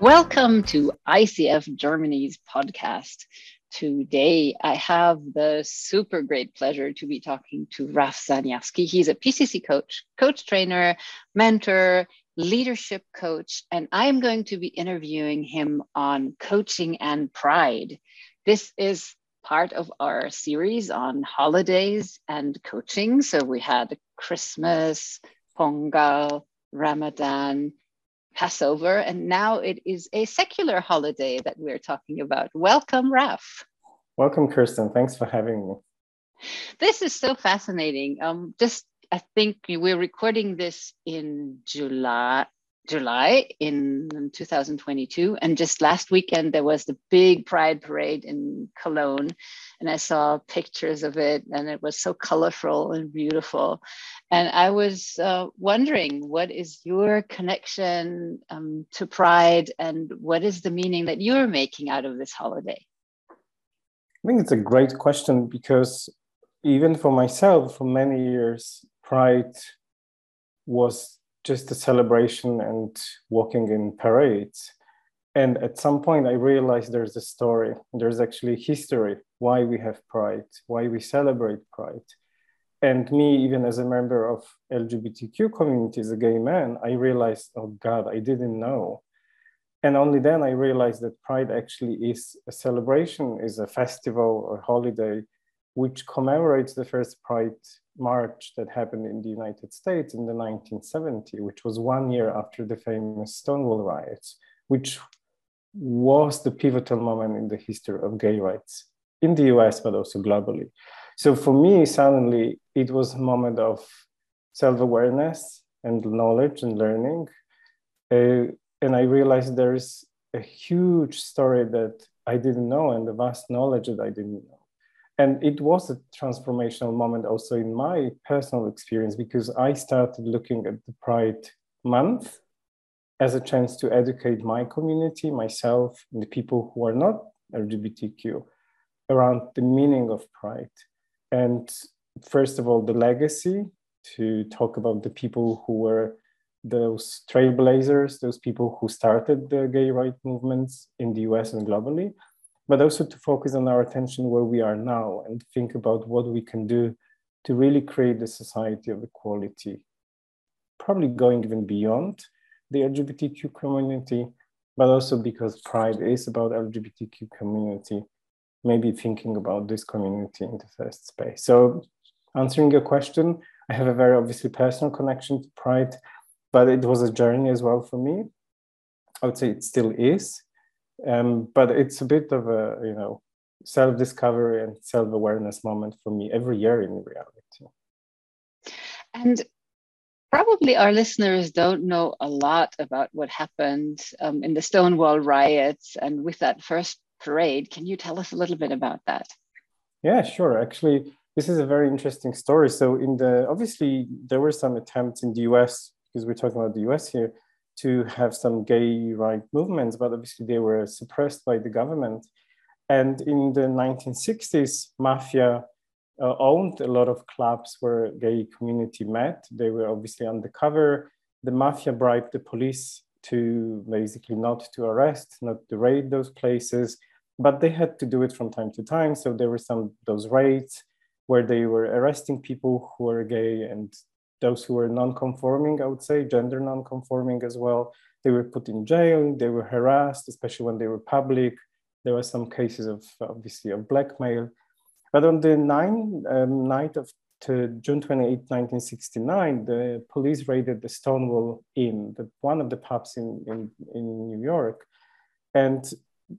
Welcome to ICF Germany's podcast. Today, I have the super great pleasure to be talking to Raf Zaniewski. He's a PCC coach, coach trainer, mentor, leadership coach, and I'm going to be interviewing him on coaching and pride. This is part of our series on holidays and coaching. So we had Christmas, Pongal, Ramadan, Passover, and now it is a secular holiday that we're talking about. Welcome, Raf. Welcome, Kirsten. Thanks for having me. This is so fascinating. Um, just I think we're recording this in July, July in 2022. And just last weekend, there was the big Pride Parade in Cologne. And I saw pictures of it, and it was so colorful and beautiful. And I was uh, wondering, what is your connection um, to Pride, and what is the meaning that you're making out of this holiday? I think it's a great question because even for myself, for many years, Pride was just a celebration and walking in parades. And at some point, I realized there's a story. There's actually history why we have pride, why we celebrate pride. And me, even as a member of LGBTQ community, as a gay man, I realized, oh God, I didn't know. And only then I realized that Pride actually is a celebration, is a festival or holiday which commemorates the first Pride march that happened in the United States in the 1970, which was one year after the famous Stonewall riots, which was the pivotal moment in the history of gay rights in the US, but also globally. So for me, suddenly it was a moment of self-awareness and knowledge and learning. Uh, and I realized there is a huge story that I didn't know and the vast knowledge that I didn't know and it was a transformational moment also in my personal experience because I started looking at the Pride Month as a chance to educate my community, myself, and the people who are not LGBTQ around the meaning of Pride. And first of all, the legacy to talk about the people who were those trailblazers, those people who started the gay rights movements in the US and globally but also to focus on our attention where we are now and think about what we can do to really create a society of equality, probably going even beyond the LGBTQ community, but also because Pride is about LGBTQ community, maybe thinking about this community in the first space. So answering your question, I have a very obviously personal connection to Pride, but it was a journey as well for me. I would say it still is um, but it's a bit of a you know self-discovery and self-awareness moment for me every year in reality. And probably our listeners don't know a lot about what happened um, in the stonewall riots and with that first parade. Can you tell us a little bit about that? Yeah sure. Actually this is a very interesting story. So in the obviously there were some attempts in the us because we're talking about the us here to have some gay right movements, but obviously they were suppressed by the government. And in the 1960s, mafia uh, owned a lot of clubs where gay community met. They were obviously undercover. The mafia bribed the police to basically not to arrest, not to raid those places, but they had to do it from time to time. So there were some those raids where they were arresting people who were gay and those who were non-conforming, I would say, gender non-conforming as well. They were put in jail, they were harassed, especially when they were public. There were some cases of, obviously, of blackmail. But on the nine, um, night of June 28, 1969, the police raided the Stonewall Inn, the, one of the pubs in, in, in New York. And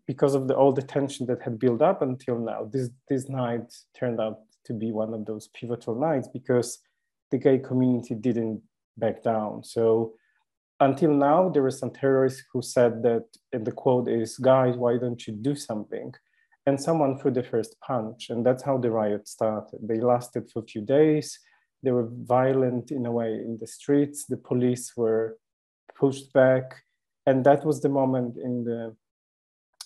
because of the, all the tension that had built up until now, this, this night turned out to be one of those pivotal nights because the gay community didn't back down. So until now, there were some terrorists who said that, and the quote is, guys, why don't you do something? And someone threw the first punch, and that's how the riot started. They lasted for a few days. They were violent in a way in the streets. The police were pushed back. And that was the moment in the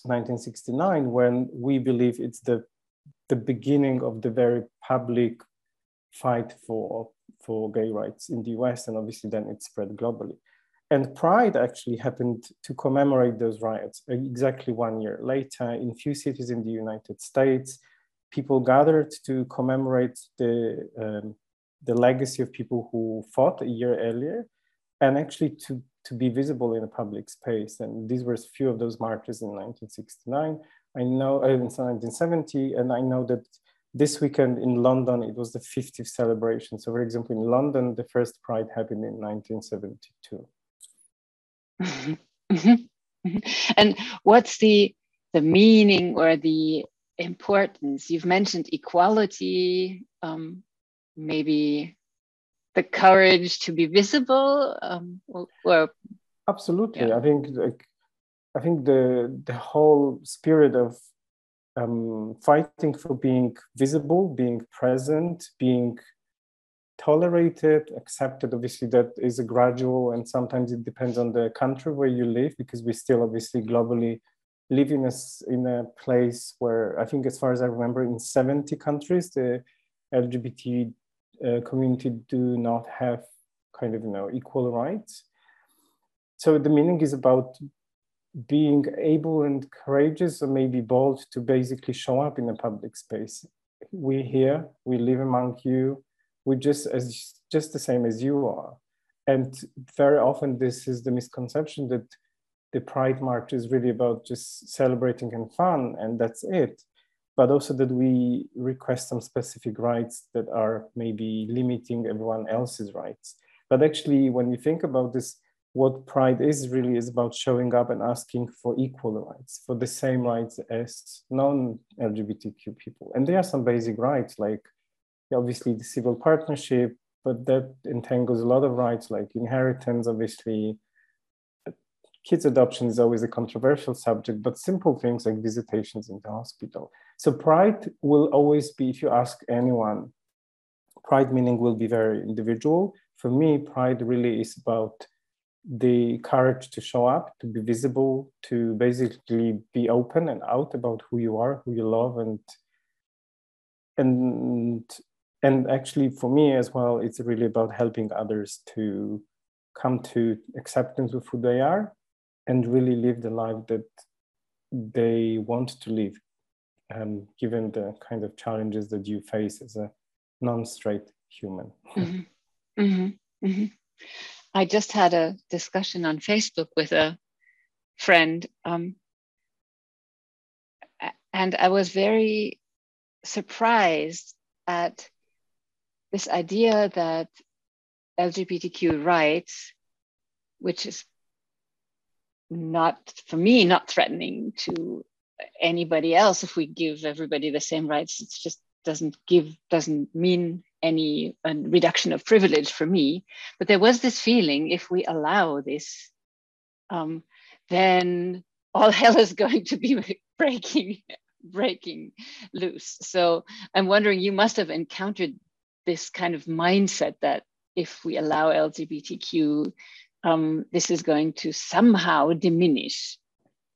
1969 when we believe it's the, the beginning of the very public fight for for gay rights in the US, and obviously then it spread globally. And Pride actually happened to commemorate those riots exactly one year later in few cities in the United States. People gathered to commemorate the, um, the legacy of people who fought a year earlier and actually to, to be visible in a public space. And these were a few of those marches in 1969. I know uh, in 1970, and I know that this weekend in London, it was the 50th celebration. So, for example, in London, the first Pride happened in 1972. Mm-hmm. Mm-hmm. And what's the the meaning or the importance? You've mentioned equality, um, maybe the courage to be visible, um, or, or absolutely. Yeah. I think like I think the the whole spirit of um, fighting for being visible, being present, being tolerated, accepted. Obviously, that is a gradual, and sometimes it depends on the country where you live, because we still obviously globally live in a in a place where I think, as far as I remember, in seventy countries, the LGBT uh, community do not have kind of you know equal rights. So the meaning is about being able and courageous or maybe bold to basically show up in a public space. We're here, we live among you, we're just as just the same as you are. And very often this is the misconception that the Pride March is really about just celebrating and fun, and that's it. But also that we request some specific rights that are maybe limiting everyone else's rights. But actually, when you think about this, what Pride is really is about showing up and asking for equal rights, for the same rights as non LGBTQ people. And there are some basic rights like obviously the civil partnership, but that entangles a lot of rights like inheritance, obviously. Kids adoption is always a controversial subject, but simple things like visitations in the hospital. So pride will always be, if you ask anyone, pride meaning will be very individual. For me, pride really is about the courage to show up, to be visible, to basically be open and out about who you are, who you love, and and and actually for me as well it's really about helping others to come to acceptance of who they are and really live the life that they want to live um, given the kind of challenges that you face as a non-straight human mm-hmm. Mm-hmm. Mm-hmm. I just had a discussion on facebook with a friend um, and i was very surprised at this idea that LGBTQ rights, which is not for me not threatening to anybody else if we give everybody the same rights it just doesn't give doesn't mean any reduction of privilege for me but there was this feeling if we allow this um, then all hell is going to be breaking breaking loose so i'm wondering you must have encountered this kind of mindset that if we allow LGBTQ, um, this is going to somehow diminish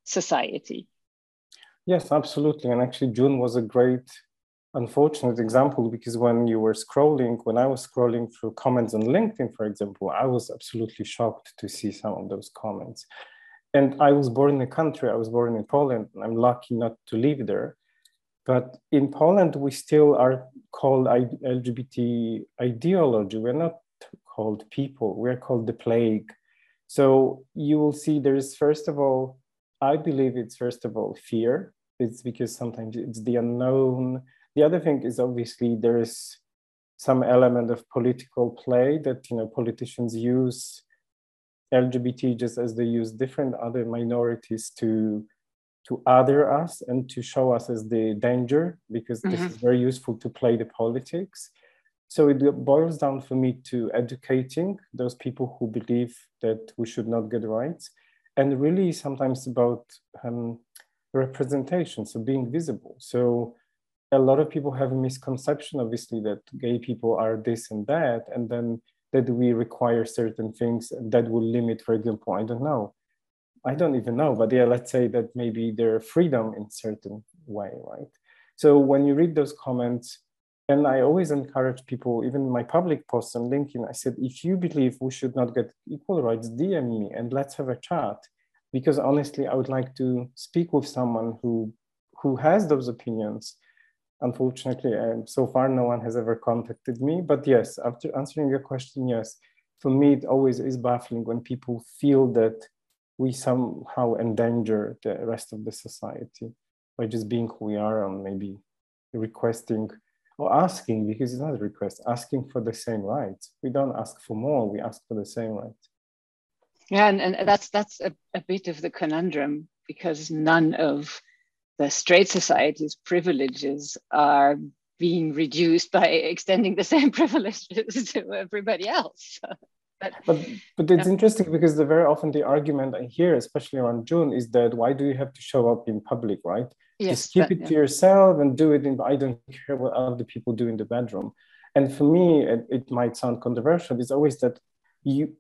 society. Yes, absolutely. And actually, June was a great, unfortunate example because when you were scrolling, when I was scrolling through comments on LinkedIn, for example, I was absolutely shocked to see some of those comments. And I was born in a country, I was born in Poland, and I'm lucky not to live there. But in Poland, we still are called LGBT ideology. We're not called people, we're called the plague. So you will see there's, first of all, I believe it's first of all fear. It's because sometimes it's the unknown. The other thing is obviously there is some element of political play that you know politicians use LGBT just as they use different other minorities to to other us and to show us as the danger because mm-hmm. this is very useful to play the politics so it boils down for me to educating those people who believe that we should not get rights and really sometimes about um, representation so being visible so a lot of people have a misconception obviously that gay people are this and that and then that we require certain things that will limit for example i don't know I don't even know, but yeah, let's say that maybe their freedom in certain way, right? So when you read those comments, And I always encourage people, even my public posts on LinkedIn, I said, if you believe we should not get equal rights, DM me and let's have a chat. Because honestly, I would like to speak with someone who who has those opinions. Unfortunately, and so far no one has ever contacted me. But yes, after answering your question, yes, for me it always is baffling when people feel that we somehow endanger the rest of the society by just being who we are and maybe requesting or asking because it's not a request asking for the same rights we don't ask for more we ask for the same rights yeah and, and that's that's a, a bit of the conundrum because none of the straight society's privileges are being reduced by extending the same privileges to everybody else but but, but it's yeah. interesting because the very often the argument i hear especially around june is that why do you have to show up in public right yes, just keep but, it yeah. to yourself and do it in i don't care what other people do in the bedroom and for me it, it might sound controversial it's always that you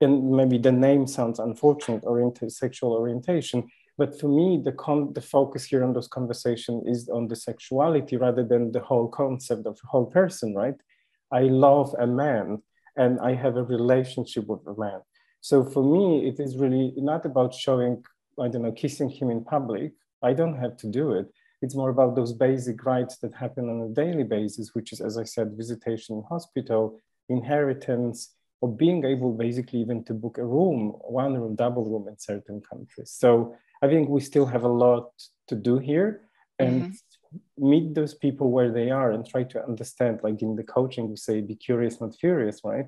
and maybe the name sounds unfortunate oriented sexual orientation but for me the con the focus here on those conversation is on the sexuality rather than the whole concept of whole person right i love a man and i have a relationship with a man so for me it is really not about showing i don't know kissing him in public I don't have to do it. It's more about those basic rights that happen on a daily basis, which is, as I said, visitation in hospital, inheritance, or being able basically even to book a room, one room, double room in certain countries. So I think we still have a lot to do here and mm-hmm. meet those people where they are and try to understand, like in the coaching, we say, be curious, not furious, right?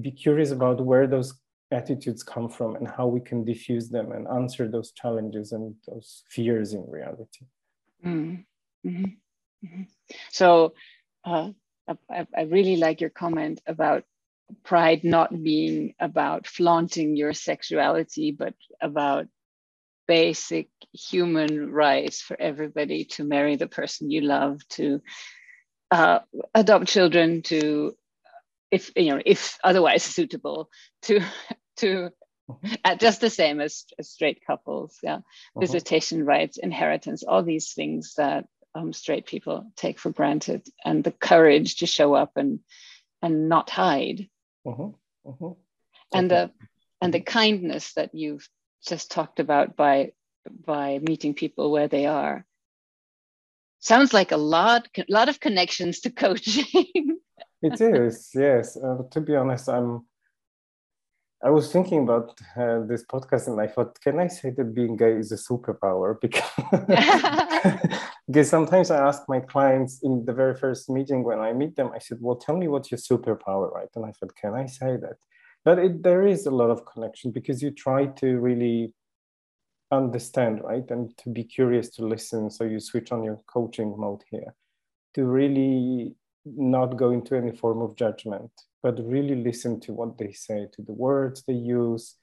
Be curious about where those attitudes come from and how we can diffuse them and answer those challenges and those fears in reality. Mm-hmm. Mm-hmm. So uh, I, I, really like your comment about pride not being about flaunting your sexuality, but about basic human rights for everybody to marry the person you love, to uh, adopt children, to if you know if otherwise suitable to to mm-hmm. uh, just the same as, as straight couples yeah uh-huh. visitation rights inheritance all these things that um, straight people take for granted and the courage to show up and and not hide uh-huh. Uh-huh. and the and the kindness that you've just talked about by by meeting people where they are sounds like a lot a lot of connections to coaching it is yes uh, to be honest i'm I was thinking about uh, this podcast and I thought, can I say that being gay is a superpower? Because, because sometimes I ask my clients in the very first meeting when I meet them, I said, well, tell me what's your superpower, right? And I thought, can I say that? But it, there is a lot of connection because you try to really understand, right? And to be curious to listen. So you switch on your coaching mode here to really not go into any form of judgment but really listen to what they say, to the words they use,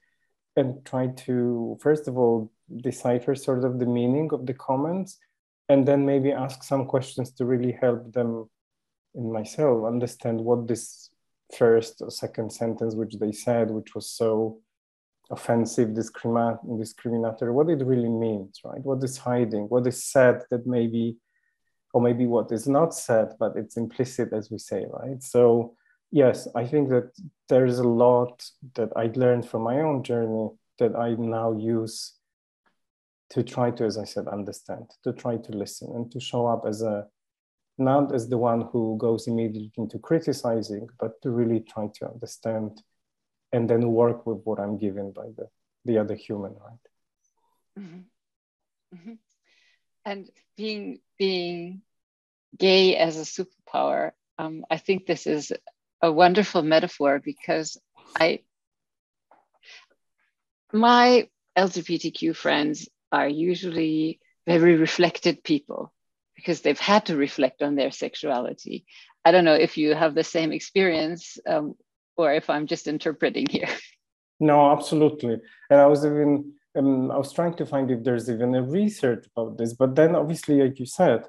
and try to, first of all, decipher sort of the meaning of the comments, and then maybe ask some questions to really help them in myself understand what this first or second sentence which they said, which was so offensive, discrimin- discriminatory, what it really means, right? What is hiding, what is said that maybe, or maybe what is not said, but it's implicit, as we say, right? So yes, I think that there's a lot that I learned from my own journey that I now use to try to, as I said, understand, to try to listen and to show up as a not as the one who goes immediately into criticizing, but to really try to understand and then work with what I'm given by the, the other human, right? Mm-hmm. Mm-hmm. And being being gay as a superpower, um, I think this is a wonderful metaphor because I my LGBTQ friends are usually very reflected people because they've had to reflect on their sexuality. I don't know if you have the same experience um, or if I'm just interpreting here. No, absolutely. And I was even um, I was trying to find if there's even a research about this, but then obviously, like you said,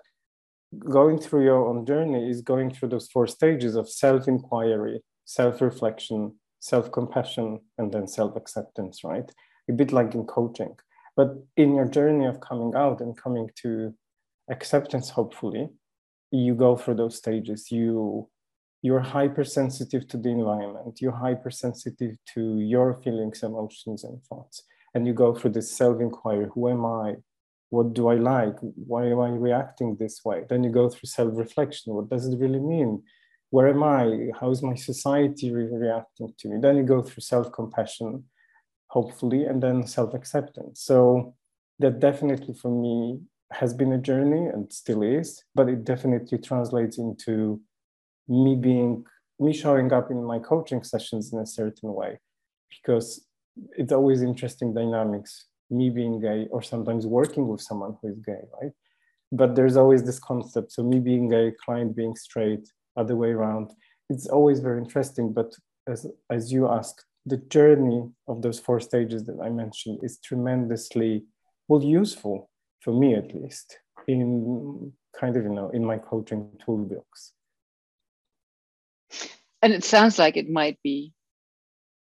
going through your own journey is going through those four stages of self inquiry, self reflection, self compassion, and then self acceptance, right? A bit like in coaching. But in your journey of coming out and coming to acceptance, hopefully, you go through those stages. You you're hypersensitive to the environment. You're hypersensitive to your feelings, emotions, and thoughts. And you go through this self-inquiry: Who am I? What do I like? Why am I reacting this way? Then you go through self-reflection. What does it really mean? Where am I? How is my society re- reacting to me? Then you go through self-compassion, hopefully, and then self-acceptance. So that definitely for me has been a journey and still is, but it definitely translates into me being me showing up in my coaching sessions in a certain way because it's always interesting dynamics me being gay or sometimes working with someone who is gay right? But there's always this concept so me being gay client being straight other way around it's always very interesting but as as you asked the journey of those four stages that i mentioned is tremendously well useful for me at least in kind of you know in my coaching toolbox. And it sounds like it might be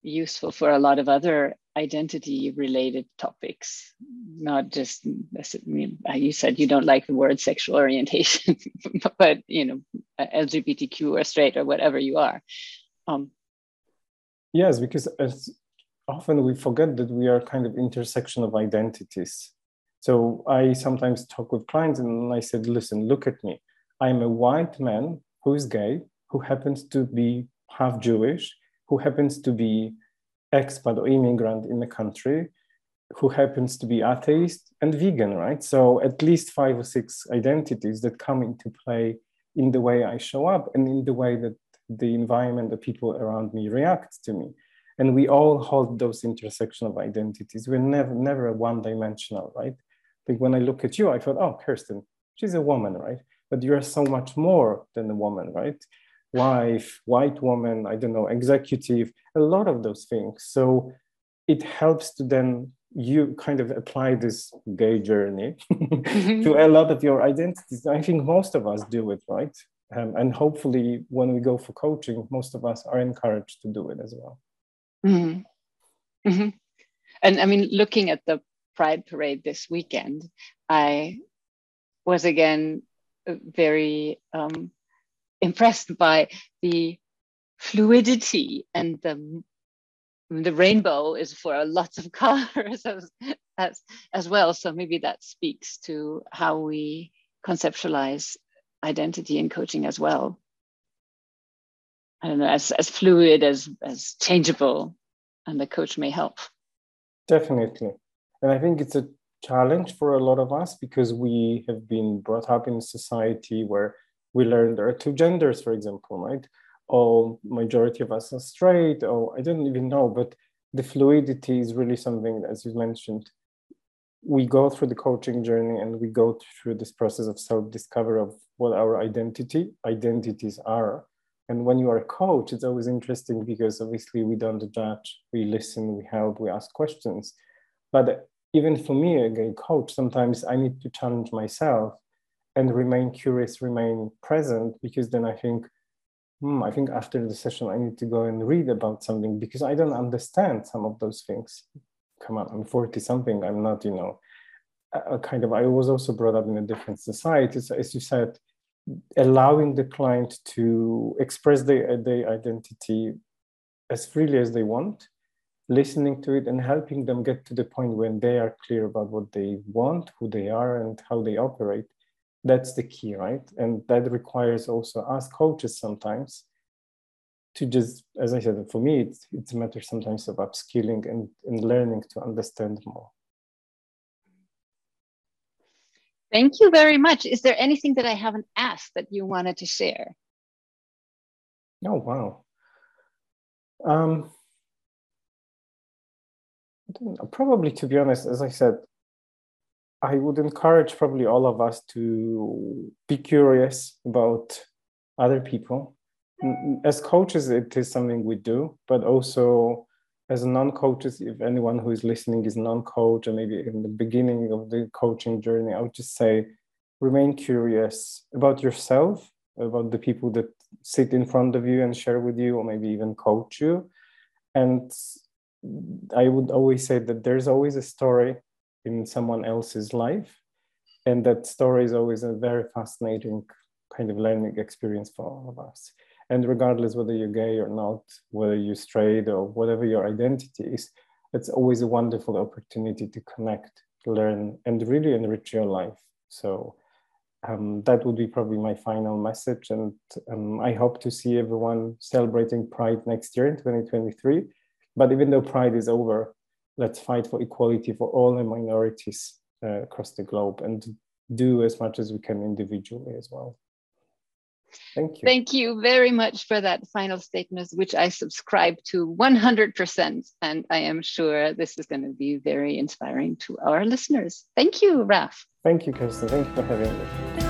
useful for a lot of other identity related topics not just you said you don't like the word sexual orientation but you know lgbtq or straight or whatever you are. Um, yes because as often we forget that we are kind of intersection of identities so I sometimes talk with clients and I said, listen, look at me. I'm a white man who is gay, who happens to be half Jewish, who happens to be expat or immigrant in the country, who happens to be atheist and vegan, right? So at least five or six identities that come into play in the way I show up and in the way that the environment, the people around me react to me. And we all hold those intersection of identities. We're never, never one-dimensional, right? Think when I look at you, I thought, oh, Kirsten, she's a woman, right? But you're so much more than a woman, right? Wife, white woman, I don't know, executive, a lot of those things. So it helps to then you kind of apply this gay journey mm-hmm. to a lot of your identities. I think most of us do it, right? Um, and hopefully, when we go for coaching, most of us are encouraged to do it as well. Mm-hmm. Mm-hmm. And I mean, looking at the Pride Parade this weekend, I was again very um, impressed by the fluidity and the the rainbow is for lots of colors as, as as well. So maybe that speaks to how we conceptualize identity in coaching as well. I don't know as, as fluid as as changeable and the coach may help. Definitely and I think it's a challenge for a lot of us because we have been brought up in a society where we learn there are two genders, for example, right? Or majority of us are straight, or I don't even know, but the fluidity is really something, as you mentioned, we go through the coaching journey and we go through this process of self-discovery of what our identity identities are. And when you are a coach, it's always interesting because obviously we don't judge, we listen, we help, we ask questions. But even for me, a gay coach, sometimes I need to challenge myself and remain curious, remain present, because then I think, hmm, I think after the session, I need to go and read about something because I don't understand some of those things. Come on, I'm 40 something. I'm not, you know, a kind of, I was also brought up in a different society. So as you said, allowing the client to express their, their identity as freely as they want listening to it and helping them get to the point when they are clear about what they want, who they are, and how they operate. That's the key, right? And that requires also us coaches sometimes to just, as I said, for me, it's, it's a matter sometimes of upskilling and, and learning to understand more. Thank you very much. Is there anything that I haven't asked that you wanted to share? Oh, wow. Um, Probably, to be honest, as I said, I would encourage probably all of us to be curious about other people. As coaches, it is something we do, but also as non-coaches, if anyone who is listening is non-coach or maybe in the beginning of the coaching journey, I would just say remain curious about yourself, about the people that sit in front of you and share with you, or maybe even coach you. And I would always say that there's always a story in someone else's life, and that story is always a very fascinating kind of learning experience for all of us. And regardless whether you're gay or not, whether you're straight or whatever your identity is, it's always a wonderful opportunity to connect, learn, and really enrich your life. So um, that would be probably my final message. And um, I hope to see everyone celebrating Pride next year in 2023. But even though Pride is over, let's fight for equality for all the minorities uh, across the globe and do as much as we can individually as well. Thank you. Thank you very much for that final statement, which I subscribe to 100%. And I am sure this is going to be very inspiring to our listeners. Thank you, Raf. Thank you, Kirsten. Thank you for having me.